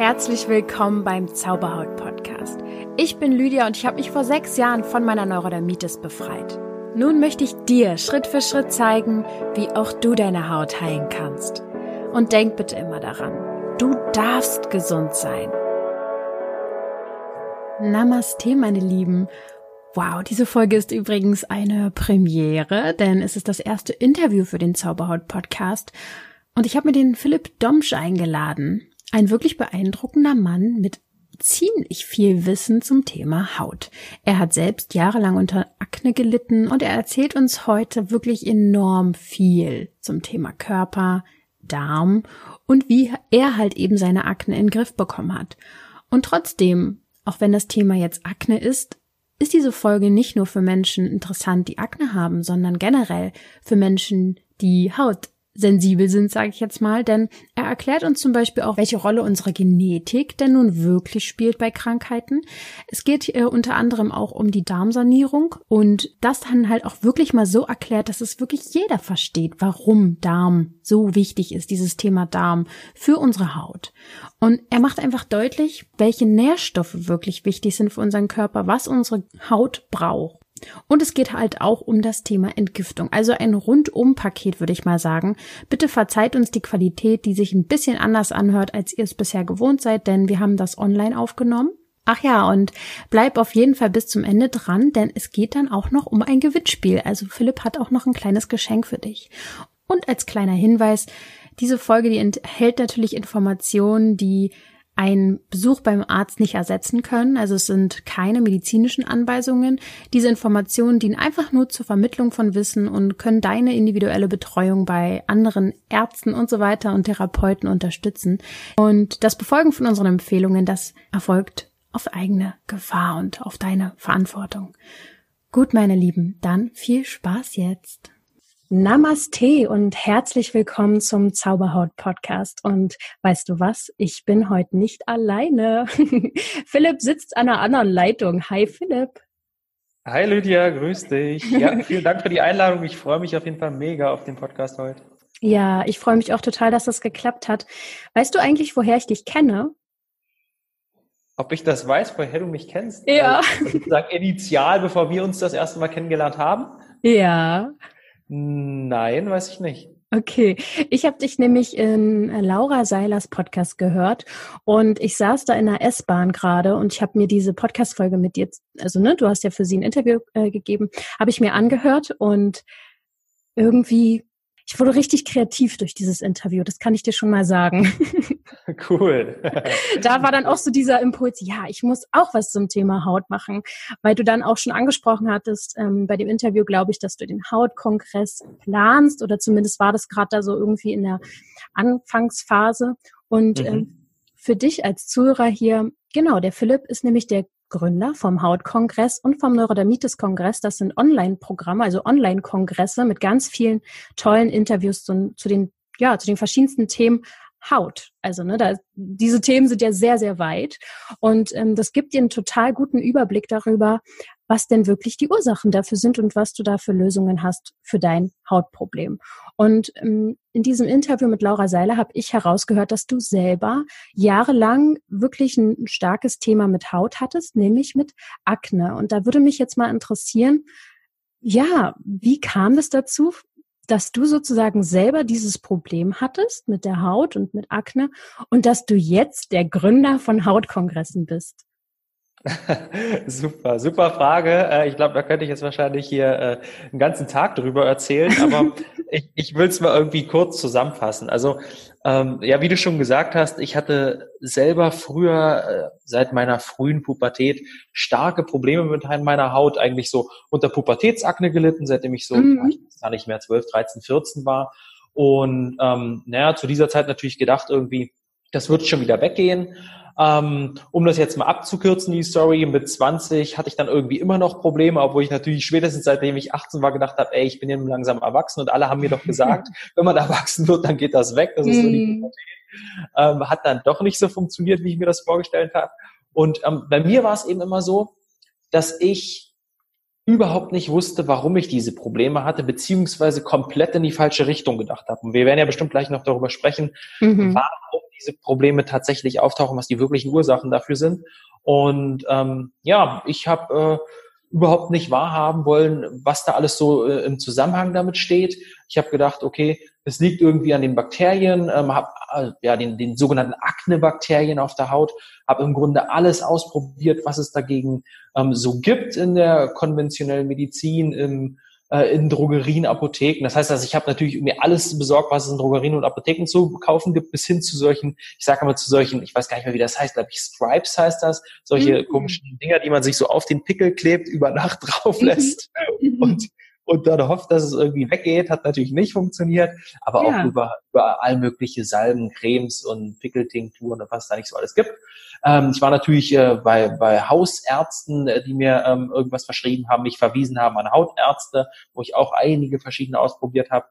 Herzlich willkommen beim Zauberhaut Podcast. Ich bin Lydia und ich habe mich vor sechs Jahren von meiner Neurodermitis befreit. Nun möchte ich dir Schritt für Schritt zeigen, wie auch du deine Haut heilen kannst. Und denk bitte immer daran, du darfst gesund sein. Namaste, meine Lieben. Wow, diese Folge ist übrigens eine Premiere, denn es ist das erste Interview für den Zauberhaut Podcast. Und ich habe mir den Philipp Domsch eingeladen. Ein wirklich beeindruckender Mann mit ziemlich viel Wissen zum Thema Haut. Er hat selbst jahrelang unter Akne gelitten und er erzählt uns heute wirklich enorm viel zum Thema Körper, Darm und wie er halt eben seine Akne in den Griff bekommen hat. Und trotzdem, auch wenn das Thema jetzt Akne ist, ist diese Folge nicht nur für Menschen interessant, die Akne haben, sondern generell für Menschen, die Haut sensibel sind, sage ich jetzt mal, denn er erklärt uns zum Beispiel auch, welche Rolle unsere Genetik denn nun wirklich spielt bei Krankheiten. Es geht äh, unter anderem auch um die Darmsanierung und das dann halt auch wirklich mal so erklärt, dass es wirklich jeder versteht, warum Darm so wichtig ist, dieses Thema Darm für unsere Haut. Und er macht einfach deutlich, welche Nährstoffe wirklich wichtig sind für unseren Körper, was unsere Haut braucht. Und es geht halt auch um das Thema Entgiftung. Also ein Rundum-Paket, würde ich mal sagen. Bitte verzeiht uns die Qualität, die sich ein bisschen anders anhört, als ihr es bisher gewohnt seid, denn wir haben das online aufgenommen. Ach ja, und bleib auf jeden Fall bis zum Ende dran, denn es geht dann auch noch um ein Gewinnspiel. Also Philipp hat auch noch ein kleines Geschenk für dich. Und als kleiner Hinweis, diese Folge, die enthält natürlich Informationen, die einen Besuch beim Arzt nicht ersetzen können. Also es sind keine medizinischen Anweisungen. Diese Informationen dienen einfach nur zur Vermittlung von Wissen und können deine individuelle Betreuung bei anderen Ärzten und so weiter und Therapeuten unterstützen. Und das Befolgen von unseren Empfehlungen, das erfolgt auf eigene Gefahr und auf deine Verantwortung. Gut, meine Lieben, dann viel Spaß jetzt. Namaste und herzlich willkommen zum Zauberhaut Podcast. Und weißt du was? Ich bin heute nicht alleine. Philipp sitzt an einer anderen Leitung. Hi Philipp. Hi Lydia, grüß dich. Ja, vielen Dank für die Einladung. Ich freue mich auf jeden Fall mega auf den Podcast heute. Ja, ich freue mich auch total, dass das geklappt hat. Weißt du eigentlich, woher ich dich kenne? Ob ich das weiß, woher du mich kennst? Ja. Also, sozusagen initial, bevor wir uns das erste Mal kennengelernt haben? Ja. Nein, weiß ich nicht. Okay, ich habe dich nämlich in Laura Seilers Podcast gehört und ich saß da in der S-Bahn gerade und ich habe mir diese Podcast-Folge mit dir, also ne, du hast ja für sie ein Interview äh, gegeben, habe ich mir angehört und irgendwie ich wurde richtig kreativ durch dieses Interview, das kann ich dir schon mal sagen. Cool. da war dann auch so dieser Impuls, ja, ich muss auch was zum Thema Haut machen, weil du dann auch schon angesprochen hattest ähm, bei dem Interview, glaube ich, dass du den Hautkongress planst oder zumindest war das gerade da so irgendwie in der Anfangsphase. Und mhm. ähm, für dich als Zuhörer hier, genau, der Philipp ist nämlich der Gründer vom Hautkongress und vom Neurodermitis-Kongress. Das sind Online-Programme, also Online-Kongresse mit ganz vielen tollen Interviews zu, zu, den, ja, zu den verschiedensten Themen Haut. Also ne, da, diese Themen sind ja sehr, sehr weit. Und ähm, das gibt dir einen total guten Überblick darüber, was denn wirklich die Ursachen dafür sind und was du da für Lösungen hast für dein Hautproblem. Und ähm, in diesem Interview mit Laura Seiler habe ich herausgehört, dass du selber jahrelang wirklich ein starkes Thema mit Haut hattest, nämlich mit Akne. Und da würde mich jetzt mal interessieren, ja, wie kam es dazu? dass du sozusagen selber dieses Problem hattest mit der Haut und mit Akne und dass du jetzt der Gründer von Hautkongressen bist. super, super Frage. Äh, ich glaube, da könnte ich jetzt wahrscheinlich hier äh, einen ganzen Tag drüber erzählen, aber ich, ich will es mal irgendwie kurz zusammenfassen. Also, ähm, ja, wie du schon gesagt hast, ich hatte selber früher, äh, seit meiner frühen Pubertät, starke Probleme mit meiner Haut, eigentlich so unter Pubertätsakne gelitten, seitdem ich so, mhm. ich weiß gar nicht mehr, 12, 13, 14 war. Und ähm, naja, zu dieser Zeit natürlich gedacht, irgendwie, das wird schon wieder weggehen. Ähm, um das jetzt mal abzukürzen, die Story, mit 20 hatte ich dann irgendwie immer noch Probleme, obwohl ich natürlich spätestens seitdem ich 18 war gedacht habe, ey, ich bin ja langsam erwachsen und alle haben mir doch gesagt, wenn man erwachsen wird, dann geht das weg. Das ist so die mhm. ähm, Hat dann doch nicht so funktioniert, wie ich mir das vorgestellt habe. Und ähm, bei mir war es eben immer so, dass ich überhaupt nicht wusste, warum ich diese Probleme hatte, beziehungsweise komplett in die falsche Richtung gedacht habe. Und wir werden ja bestimmt gleich noch darüber sprechen, mhm. warum diese Probleme tatsächlich auftauchen, was die wirklichen Ursachen dafür sind. Und ähm, ja, ich habe äh, überhaupt nicht wahrhaben wollen, was da alles so äh, im Zusammenhang damit steht. Ich habe gedacht, okay, es liegt irgendwie an den Bakterien, ähm, habe äh, ja den, den sogenannten Akne-Bakterien auf der Haut, habe im Grunde alles ausprobiert, was es dagegen ähm, so gibt in der konventionellen Medizin, im äh, in Drogerien, Apotheken. Das heißt also, ich habe natürlich mir alles besorgt, was es in Drogerien und Apotheken zu kaufen gibt, bis hin zu solchen, ich sage mal zu solchen, ich weiß gar nicht mehr, wie das heißt, glaube ich, Stripes heißt das, solche mhm. komischen Dinger, die man sich so auf den Pickel klebt, über Nacht drauf lässt mhm. und und dann hofft, dass es irgendwie weggeht, hat natürlich nicht funktioniert, aber ja. auch über, über all mögliche Salben, Cremes und Pickeltinkturen und was da nicht so alles gibt. Ähm, ich war natürlich äh, bei, bei Hausärzten, äh, die mir ähm, irgendwas verschrieben haben, mich verwiesen haben an Hautärzte, wo ich auch einige verschiedene ausprobiert habe,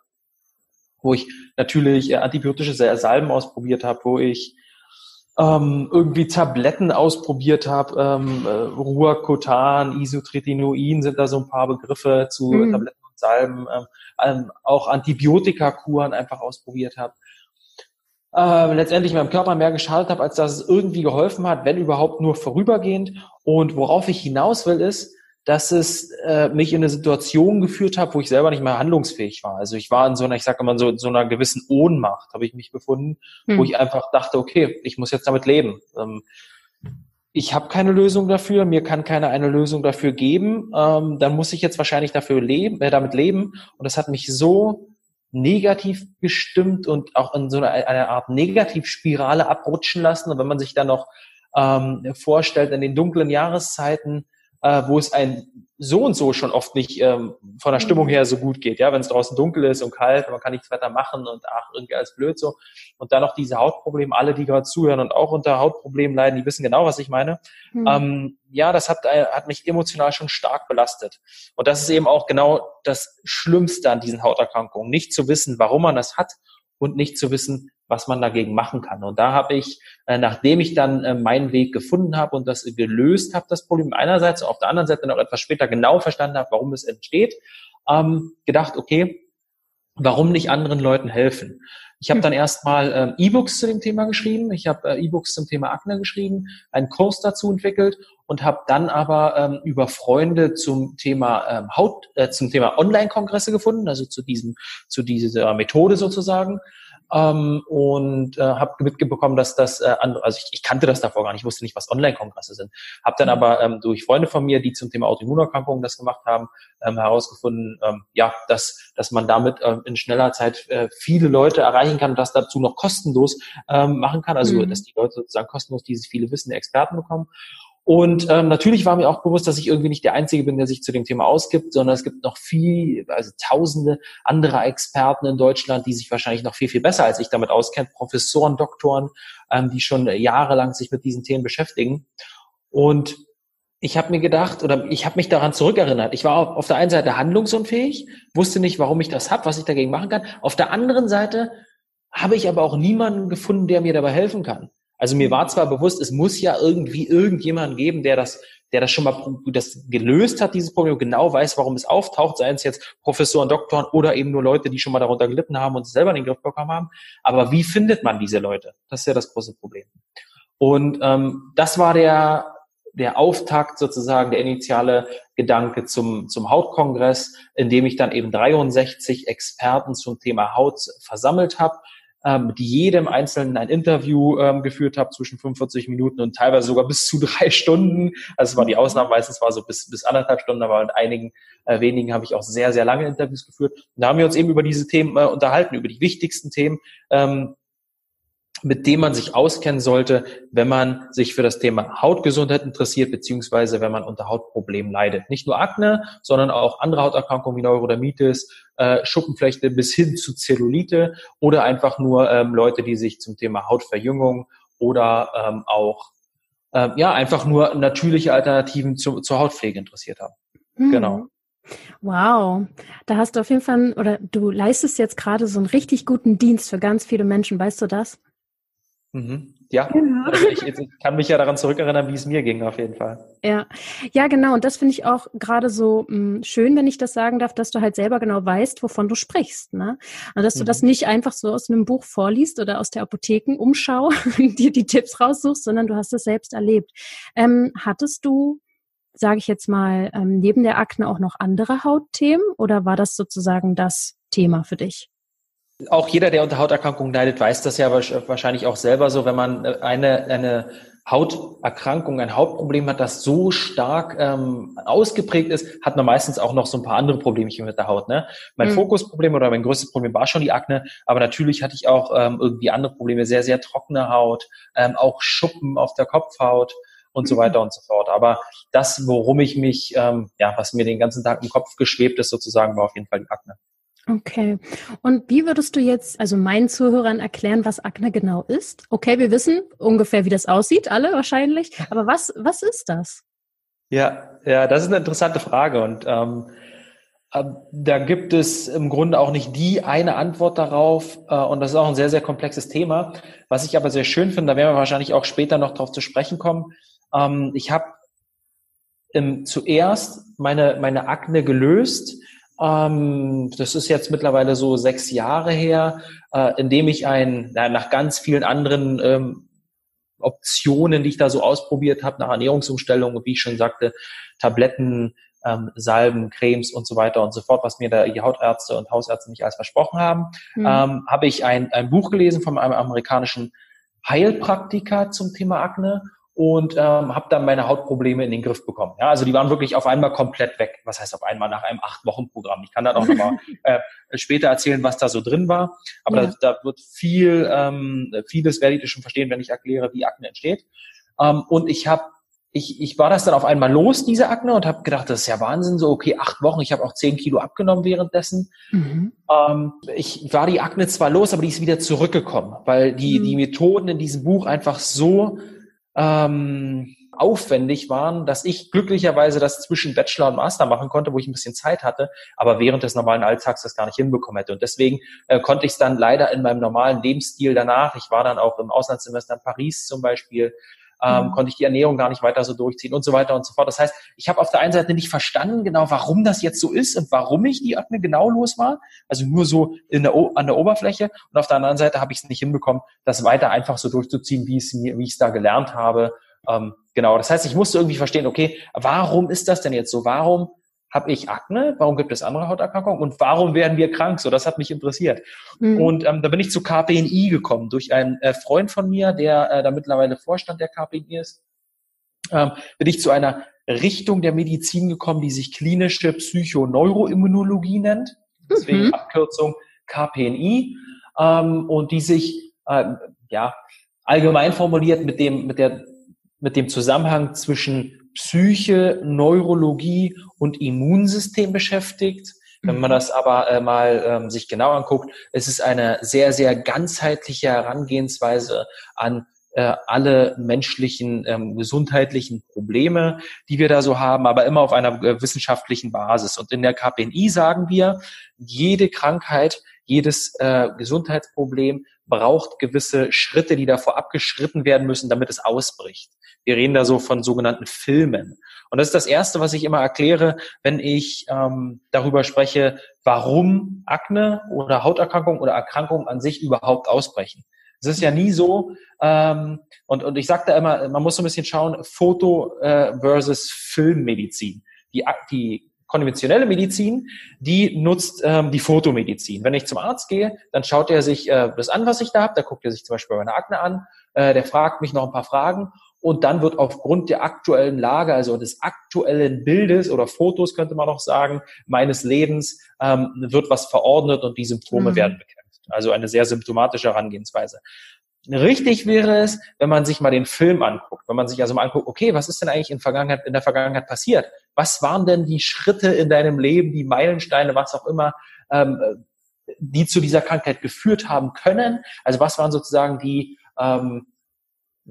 wo ich natürlich äh, antibiotische Salben ausprobiert habe, wo ich ähm, irgendwie Tabletten ausprobiert habe, ähm, äh, Ruacotan, Isotretinoin sind da so ein paar Begriffe zu mhm. Tabletten und Salben, ähm, auch Antibiotikakuren einfach ausprobiert habe äh, letztendlich meinem Körper mehr geschadet habe, als dass es irgendwie geholfen hat, wenn überhaupt nur vorübergehend. Und worauf ich hinaus will, ist, dass es äh, mich in eine Situation geführt hat, wo ich selber nicht mehr handlungsfähig war. Also ich war in so einer, ich sage immer so, so einer gewissen Ohnmacht habe ich mich befunden, hm. wo ich einfach dachte, okay, ich muss jetzt damit leben. Ähm, ich habe keine Lösung dafür, mir kann keiner eine Lösung dafür geben. Ähm, dann muss ich jetzt wahrscheinlich dafür leben, äh, damit leben. Und das hat mich so negativ gestimmt und auch in so eine, eine Art Negativspirale abrutschen lassen. Und wenn man sich dann noch ähm, vorstellt, in den dunklen Jahreszeiten, äh, wo es ein so und so schon oft nicht ähm, von der Stimmung mhm. her so gut geht, ja, wenn es draußen dunkel ist und kalt, man kann nichts weiter machen und ach, irgendwie alles blöd so. Und dann noch diese Hautprobleme, alle, die gerade zuhören und auch unter Hautproblemen leiden, die wissen genau, was ich meine. Mhm. Ähm, ja, das hat, äh, hat mich emotional schon stark belastet. Und das ist eben auch genau das Schlimmste an diesen Hauterkrankungen, nicht zu wissen, warum man das hat und nicht zu wissen, was man dagegen machen kann. Und da habe ich, äh, nachdem ich dann äh, meinen Weg gefunden habe und das gelöst habe, das Problem einerseits, auf der anderen Seite noch etwas später genau verstanden habe, warum es entsteht, ähm, gedacht, okay, warum nicht anderen Leuten helfen? Ich habe hm. dann erstmal ähm, E-Books zu dem Thema geschrieben, ich habe äh, E-Books zum Thema Akne geschrieben, einen Kurs dazu entwickelt und habe dann aber ähm, über Freunde zum Thema ähm, Haut, äh, zum Thema Online-Kongresse gefunden, also zu diesem, zu dieser Methode sozusagen ähm, und äh, habe mitbekommen, dass das, äh, also ich, ich kannte das davor gar nicht, ich wusste nicht, was Online-Kongresse sind. Habe dann mhm. aber ähm, durch Freunde von mir, die zum Thema Autoimmunerkrankungen das gemacht haben, ähm, herausgefunden, ähm, ja, dass, dass man damit ähm, in schneller Zeit äh, viele Leute erreichen kann und das dazu noch kostenlos ähm, machen kann. Also mhm. dass die Leute sozusagen kostenlos dieses viele Wissen Experten bekommen. Und ähm, natürlich war mir auch bewusst, dass ich irgendwie nicht der Einzige bin, der sich zu dem Thema ausgibt, sondern es gibt noch viel, also tausende andere Experten in Deutschland, die sich wahrscheinlich noch viel, viel besser als ich damit auskennen, Professoren, Doktoren, ähm, die schon jahrelang sich mit diesen Themen beschäftigen. Und ich habe mir gedacht oder ich habe mich daran zurückerinnert. Ich war auf, auf der einen Seite handlungsunfähig, wusste nicht, warum ich das habe, was ich dagegen machen kann. Auf der anderen Seite habe ich aber auch niemanden gefunden, der mir dabei helfen kann. Also mir war zwar bewusst, es muss ja irgendwie irgendjemand geben, der das, der das schon mal das gelöst hat, dieses Problem, genau weiß, warum es auftaucht, seien es jetzt Professoren, Doktoren oder eben nur Leute, die schon mal darunter gelitten haben und selber in den Griff bekommen haben. Aber wie findet man diese Leute? Das ist ja das große Problem. Und ähm, das war der der Auftakt sozusagen, der initiale Gedanke zum, zum Hautkongress, in dem ich dann eben 63 Experten zum Thema Haut versammelt habe mit jedem Einzelnen ein Interview ähm, geführt habe zwischen 45 Minuten und teilweise sogar bis zu drei Stunden. Also es war die Ausnahme, meistens war so bis, bis anderthalb Stunden, aber mit einigen äh, wenigen habe ich auch sehr, sehr lange Interviews geführt. Und da haben wir uns eben über diese Themen äh, unterhalten, über die wichtigsten Themen, ähm, mit dem man sich auskennen sollte, wenn man sich für das Thema Hautgesundheit interessiert, beziehungsweise wenn man unter Hautproblemen leidet. Nicht nur Akne, sondern auch andere Hauterkrankungen wie Neurodermitis, äh, Schuppenflechte bis hin zu Zellulite oder einfach nur ähm, Leute, die sich zum Thema Hautverjüngung oder ähm, auch ähm, ja einfach nur natürliche Alternativen zu, zur Hautpflege interessiert haben. Mhm. Genau. Wow, da hast du auf jeden Fall, oder du leistest jetzt gerade so einen richtig guten Dienst für ganz viele Menschen, weißt du das? Mhm. Ja. Also ich, ich, kann mich ja daran zurückerinnern, wie es mir ging, auf jeden Fall. Ja, ja, genau. Und das finde ich auch gerade so mh, hm, schön, wenn ich das sagen darf, dass du halt selber genau weißt, wovon du sprichst. Ne? Und dass du mhm. das nicht einfach so aus einem Buch vorliest oder aus der Apothekenumschau dir die Tipps raussuchst, sondern du hast es selbst erlebt. Ähm, hattest du, sage ich jetzt mal, ähm, neben der Akne auch noch andere Hautthemen oder war das sozusagen das Thema für dich? Auch jeder, der unter Hauterkrankungen leidet, weiß das ja wahrscheinlich auch selber so, wenn man äh, eine, eine Hauterkrankung, ein Hautproblem hat, das so stark ähm, ausgeprägt ist, hat man meistens auch noch so ein paar andere Problemchen mit der Haut. Ne? Mein mhm. Fokusproblem oder mein größtes Problem war schon die Akne, aber natürlich hatte ich auch ähm, irgendwie andere Probleme, sehr, sehr trockene Haut, ähm, auch Schuppen auf der Kopfhaut und so mhm. weiter und so fort. Aber das, worum ich mich, ähm, ja, was mir den ganzen Tag im Kopf geschwebt ist, sozusagen, war auf jeden Fall die Akne. Okay. Und wie würdest du jetzt, also meinen Zuhörern erklären, was Akne genau ist? Okay, wir wissen ungefähr, wie das aussieht, alle wahrscheinlich. Aber was, was ist das? Ja, ja, das ist eine interessante Frage und ähm, äh, da gibt es im Grunde auch nicht die eine Antwort darauf äh, und das ist auch ein sehr, sehr komplexes Thema. Was ich aber sehr schön finde, da werden wir wahrscheinlich auch später noch darauf zu sprechen kommen. Ähm, ich habe zuerst meine, meine Akne gelöst ähm, das ist jetzt mittlerweile so sechs Jahre her, äh, indem ich ein, na, nach ganz vielen anderen ähm, Optionen, die ich da so ausprobiert habe, nach Ernährungsumstellung, wie ich schon sagte, Tabletten, ähm, Salben, Cremes und so weiter und so fort, was mir da die Hautärzte und Hausärzte nicht alles versprochen haben, mhm. ähm, habe ich ein, ein Buch gelesen von einem amerikanischen Heilpraktiker zum Thema Akne und ähm, habe dann meine Hautprobleme in den Griff bekommen. Ja, also die waren wirklich auf einmal komplett weg. Was heißt auf einmal nach einem acht Wochen Programm? Ich kann dann auch nochmal äh, später erzählen, was da so drin war. Aber ja. da, da wird viel, ähm, vieles werdet ihr schon verstehen, wenn ich erkläre, wie Akne entsteht. Ähm, und ich habe ich, ich war das dann auf einmal los, diese Akne, und habe gedacht, das ist ja Wahnsinn, so okay, acht Wochen, ich habe auch zehn Kilo abgenommen währenddessen. Mhm. Ähm, ich war die Akne zwar los, aber die ist wieder zurückgekommen, weil die, mhm. die Methoden in diesem Buch einfach so ähm, aufwendig waren, dass ich glücklicherweise das zwischen Bachelor und Master machen konnte, wo ich ein bisschen Zeit hatte, aber während des normalen Alltags das gar nicht hinbekommen hätte. Und deswegen äh, konnte ich es dann leider in meinem normalen Lebensstil danach, ich war dann auch im Auslandssemester in Paris zum Beispiel, ähm, mhm. konnte ich die Ernährung gar nicht weiter so durchziehen und so weiter und so fort. Das heißt, ich habe auf der einen Seite nicht verstanden genau, warum das jetzt so ist und warum ich die Akne genau los war, also nur so in der, an der Oberfläche und auf der anderen Seite habe ich es nicht hinbekommen, das weiter einfach so durchzuziehen, wie mir, wie ich es da gelernt habe. Ähm, genau, das heißt, ich musste irgendwie verstehen, okay, warum ist das denn jetzt so? Warum habe ich Akne? Warum gibt es andere Hauterkrankungen? Und warum werden wir krank? So, das hat mich interessiert. Mhm. Und ähm, da bin ich zu KPNI gekommen durch einen äh, Freund von mir, der äh, da mittlerweile Vorstand der KPNI ist. Ähm, bin ich zu einer Richtung der Medizin gekommen, die sich klinische Psychoneuroimmunologie nennt. Deswegen mhm. Abkürzung KPNI. Ähm, und die sich äh, ja allgemein formuliert mit dem mit der mit dem Zusammenhang zwischen Psyche, Neurologie und Immunsystem beschäftigt. Wenn man mhm. das aber äh, mal ähm, sich genau anguckt, es ist eine sehr, sehr ganzheitliche Herangehensweise an äh, alle menschlichen ähm, gesundheitlichen Probleme, die wir da so haben, aber immer auf einer äh, wissenschaftlichen Basis. Und in der KPNI sagen wir, jede Krankheit, jedes äh, Gesundheitsproblem braucht gewisse Schritte, die davor abgeschritten werden müssen, damit es ausbricht. Wir reden da so von sogenannten Filmen. Und das ist das Erste, was ich immer erkläre, wenn ich ähm, darüber spreche, warum Akne oder Hauterkrankungen oder Erkrankungen an sich überhaupt ausbrechen. Es ist ja nie so, ähm, und, und ich sage da immer, man muss so ein bisschen schauen, Foto äh, versus Filmmedizin. Die, die konventionelle Medizin, die nutzt ähm, die Fotomedizin. Wenn ich zum Arzt gehe, dann schaut er sich äh, das an, was ich da habe. Da guckt er sich zum Beispiel meine Akne an. Äh, der fragt mich noch ein paar Fragen und dann wird aufgrund der aktuellen Lage, also des aktuellen Bildes oder Fotos, könnte man noch sagen, meines Lebens, ähm, wird was verordnet und die Symptome mhm. werden bekämpft. Also eine sehr symptomatische Herangehensweise. Richtig wäre es, wenn man sich mal den Film anguckt, wenn man sich also mal anguckt, okay, was ist denn eigentlich in, Vergangenheit, in der Vergangenheit passiert? Was waren denn die Schritte in deinem Leben, die Meilensteine, was auch immer, ähm, die zu dieser Krankheit geführt haben können? Also was waren sozusagen die ähm,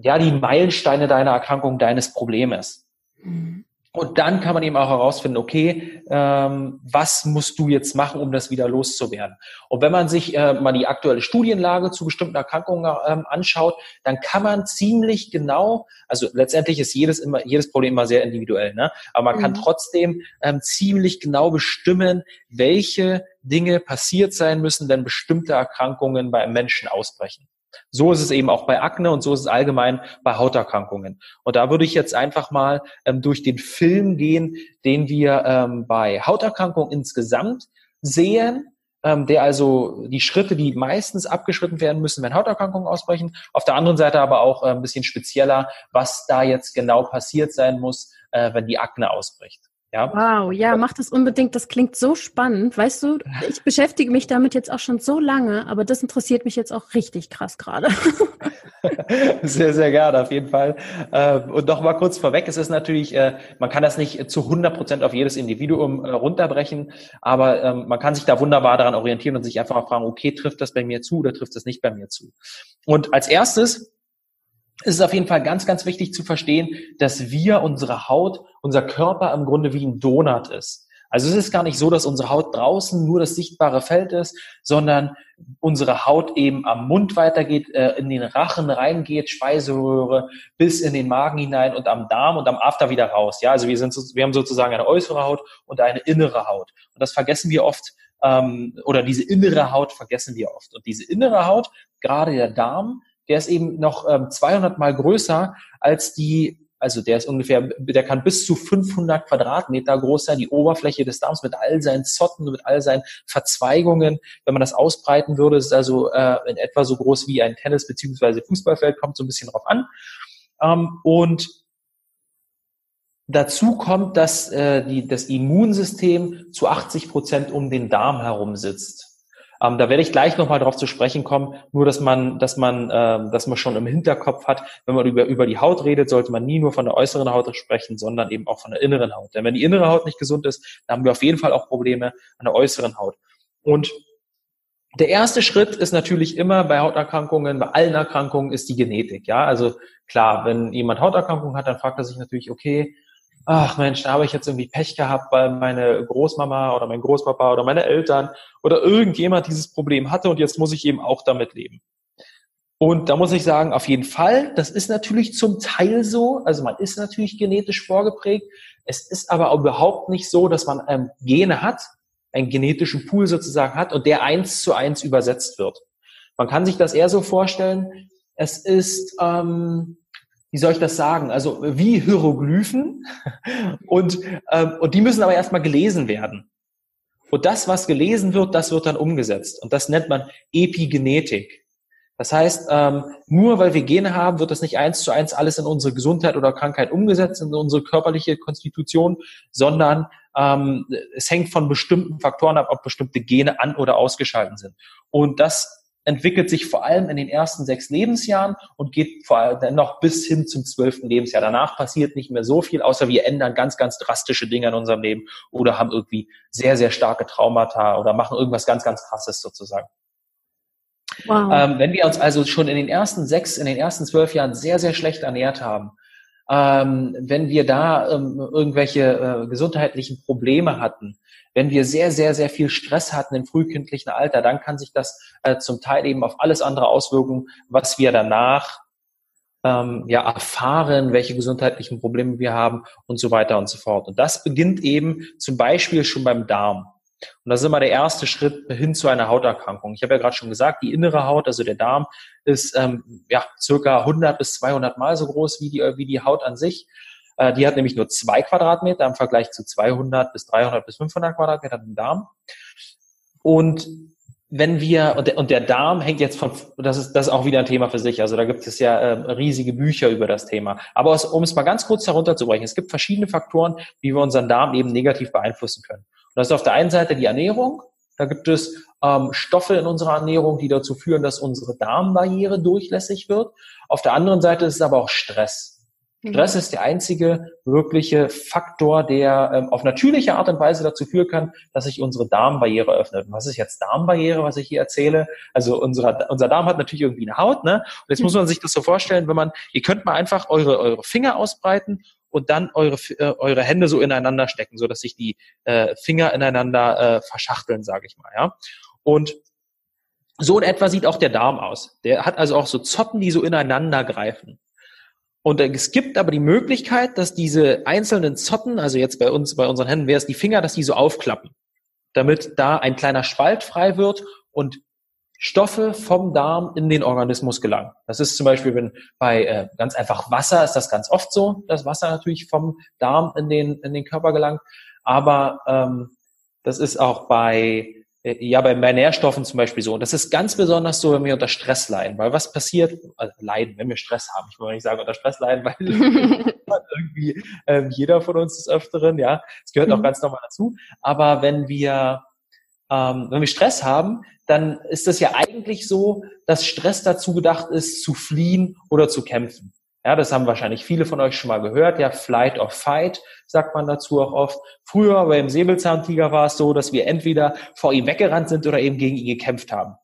ja, die Meilensteine deiner Erkrankung, deines Problems. Mhm. Und dann kann man eben auch herausfinden, okay, ähm, was musst du jetzt machen, um das wieder loszuwerden? Und wenn man sich äh, mal die aktuelle Studienlage zu bestimmten Erkrankungen ähm, anschaut, dann kann man ziemlich genau, also letztendlich ist jedes immer jedes Problem immer sehr individuell, ne? Aber man mhm. kann trotzdem ähm, ziemlich genau bestimmen, welche Dinge passiert sein müssen, wenn bestimmte Erkrankungen bei einem Menschen ausbrechen. So ist es eben auch bei Akne und so ist es allgemein bei Hauterkrankungen. Und da würde ich jetzt einfach mal ähm, durch den Film gehen, den wir ähm, bei Hauterkrankungen insgesamt sehen, ähm, der also die Schritte, die meistens abgeschritten werden müssen, wenn Hauterkrankungen ausbrechen. Auf der anderen Seite aber auch äh, ein bisschen spezieller, was da jetzt genau passiert sein muss, äh, wenn die Akne ausbricht. Ja. Wow, ja, mach das unbedingt. Das klingt so spannend. Weißt du, ich beschäftige mich damit jetzt auch schon so lange, aber das interessiert mich jetzt auch richtig krass gerade. sehr, sehr gerne, auf jeden Fall. Ähm, und noch mal kurz vorweg, es ist natürlich, äh, man kann das nicht zu 100 Prozent auf jedes Individuum äh, runterbrechen, aber ähm, man kann sich da wunderbar daran orientieren und sich einfach fragen, okay, trifft das bei mir zu oder trifft das nicht bei mir zu? Und als erstes ist es auf jeden Fall ganz, ganz wichtig zu verstehen, dass wir, unsere Haut, unser Körper im Grunde wie ein Donut ist. Also es ist gar nicht so, dass unsere Haut draußen nur das sichtbare Feld ist, sondern unsere Haut eben am Mund weitergeht, äh, in den Rachen reingeht, Speiseröhre bis in den Magen hinein und am Darm und am After wieder raus. Ja, also wir sind, wir haben sozusagen eine äußere Haut und eine innere Haut. Und das vergessen wir oft, ähm, oder diese innere Haut vergessen wir oft. Und diese innere Haut, gerade der Darm, der ist eben noch ähm, 200 mal größer als die, also der ist ungefähr, der kann bis zu 500 Quadratmeter groß sein, die Oberfläche des Darms mit all seinen Zotten, mit all seinen Verzweigungen. Wenn man das ausbreiten würde, ist also äh, in etwa so groß wie ein Tennis- beziehungsweise Fußballfeld, kommt so ein bisschen drauf an. Ähm, und Dazu kommt, dass äh, die, das Immunsystem zu 80 Prozent um den Darm herum sitzt. Ähm, da werde ich gleich nochmal darauf zu sprechen kommen. Nur, dass man, dass man, äh, dass man schon im Hinterkopf hat, wenn man über, über die Haut redet, sollte man nie nur von der äußeren Haut sprechen, sondern eben auch von der inneren Haut. Denn wenn die innere Haut nicht gesund ist, dann haben wir auf jeden Fall auch Probleme an der äußeren Haut. Und der erste Schritt ist natürlich immer bei Hauterkrankungen, bei allen Erkrankungen ist die Genetik. Ja, also klar, wenn jemand Hauterkrankungen hat, dann fragt er sich natürlich, okay, ach Mensch, da habe ich jetzt irgendwie Pech gehabt, weil meine Großmama oder mein Großpapa oder meine Eltern oder irgendjemand dieses Problem hatte und jetzt muss ich eben auch damit leben. Und da muss ich sagen, auf jeden Fall, das ist natürlich zum Teil so, also man ist natürlich genetisch vorgeprägt, es ist aber überhaupt nicht so, dass man ähm, Gene hat, einen genetischen Pool sozusagen hat und der eins zu eins übersetzt wird. Man kann sich das eher so vorstellen, es ist ähm, wie soll ich das sagen? Also wie Hieroglyphen und, ähm, und die müssen aber erstmal gelesen werden. Und das, was gelesen wird, das wird dann umgesetzt. Und das nennt man Epigenetik. Das heißt, ähm, nur weil wir Gene haben, wird das nicht eins zu eins alles in unsere Gesundheit oder Krankheit umgesetzt, in unsere körperliche Konstitution, sondern ähm, es hängt von bestimmten Faktoren ab, ob bestimmte Gene an- oder ausgeschaltet sind. Und das entwickelt sich vor allem in den ersten sechs Lebensjahren und geht vor allem noch bis hin zum zwölften Lebensjahr. Danach passiert nicht mehr so viel, außer wir ändern ganz, ganz drastische Dinge in unserem Leben oder haben irgendwie sehr, sehr starke Traumata oder machen irgendwas ganz, ganz krasses sozusagen. Wow. Ähm, wenn wir uns also schon in den ersten sechs, in den ersten zwölf Jahren sehr, sehr schlecht ernährt haben, ähm, wenn wir da ähm, irgendwelche äh, gesundheitlichen Probleme hatten, wenn wir sehr, sehr, sehr viel Stress hatten im frühkindlichen Alter, dann kann sich das äh, zum Teil eben auf alles andere auswirken, was wir danach ähm, ja erfahren, welche gesundheitlichen Probleme wir haben und so weiter und so fort. Und das beginnt eben zum Beispiel schon beim Darm. Und das ist immer der erste Schritt hin zu einer Hauterkrankung. Ich habe ja gerade schon gesagt, die innere Haut, also der Darm, ist ähm, ja circa 100 bis 200 Mal so groß wie die, wie die Haut an sich. Äh, die hat nämlich nur zwei Quadratmeter im Vergleich zu 200 bis 300 bis 500 Quadratmeter im Darm. Und wenn wir, und der, und der Darm hängt jetzt von, das ist, das ist auch wieder ein Thema für sich, also da gibt es ja äh, riesige Bücher über das Thema. Aber aus, um es mal ganz kurz herunterzubrechen, es gibt verschiedene Faktoren, wie wir unseren Darm eben negativ beeinflussen können. Und das ist auf der einen Seite die Ernährung, da gibt es ähm, Stoffe in unserer Ernährung, die dazu führen, dass unsere Darmbarriere durchlässig wird. Auf der anderen Seite ist es aber auch Stress. Stress mhm. ist der einzige wirkliche Faktor, der ähm, auf natürliche Art und Weise dazu führen kann, dass sich unsere Darmbarriere öffnet. Und was ist jetzt Darmbarriere, was ich hier erzähle? Also unsere, unser Darm hat natürlich irgendwie eine Haut, ne? Und jetzt muss man sich das so vorstellen, wenn man, ihr könnt mal einfach eure, eure Finger ausbreiten und dann eure, äh, eure Hände so ineinander stecken, so dass sich die äh, Finger ineinander äh, verschachteln, sage ich mal. Ja. Und so in etwa sieht auch der Darm aus. Der hat also auch so Zotten, die so ineinander greifen. Und es gibt aber die Möglichkeit, dass diese einzelnen Zotten, also jetzt bei uns, bei unseren Händen wäre es die Finger, dass die so aufklappen, damit da ein kleiner Spalt frei wird und Stoffe vom Darm in den Organismus gelangen. Das ist zum Beispiel, wenn bei äh, ganz einfach Wasser ist das ganz oft so, dass Wasser natürlich vom Darm in den, in den Körper gelangt. Aber ähm, das ist auch bei äh, ja, bei, bei Nährstoffen zum Beispiel so. Und das ist ganz besonders so, wenn wir unter Stress leiden. Weil was passiert, also leiden, wenn wir Stress haben. Ich will nicht sagen unter Stress leiden, weil irgendwie ähm, jeder von uns des Öfteren, ja, es gehört auch mhm. ganz normal dazu. Aber wenn wir, ähm, wenn wir Stress haben, dann ist das ja eigentlich so, dass Stress dazu gedacht ist, zu fliehen oder zu kämpfen. Ja, das haben wahrscheinlich viele von euch schon mal gehört. Ja, Flight or Fight sagt man dazu auch oft. Früher beim Säbelzahntiger war es so, dass wir entweder vor ihm weggerannt sind oder eben gegen ihn gekämpft haben.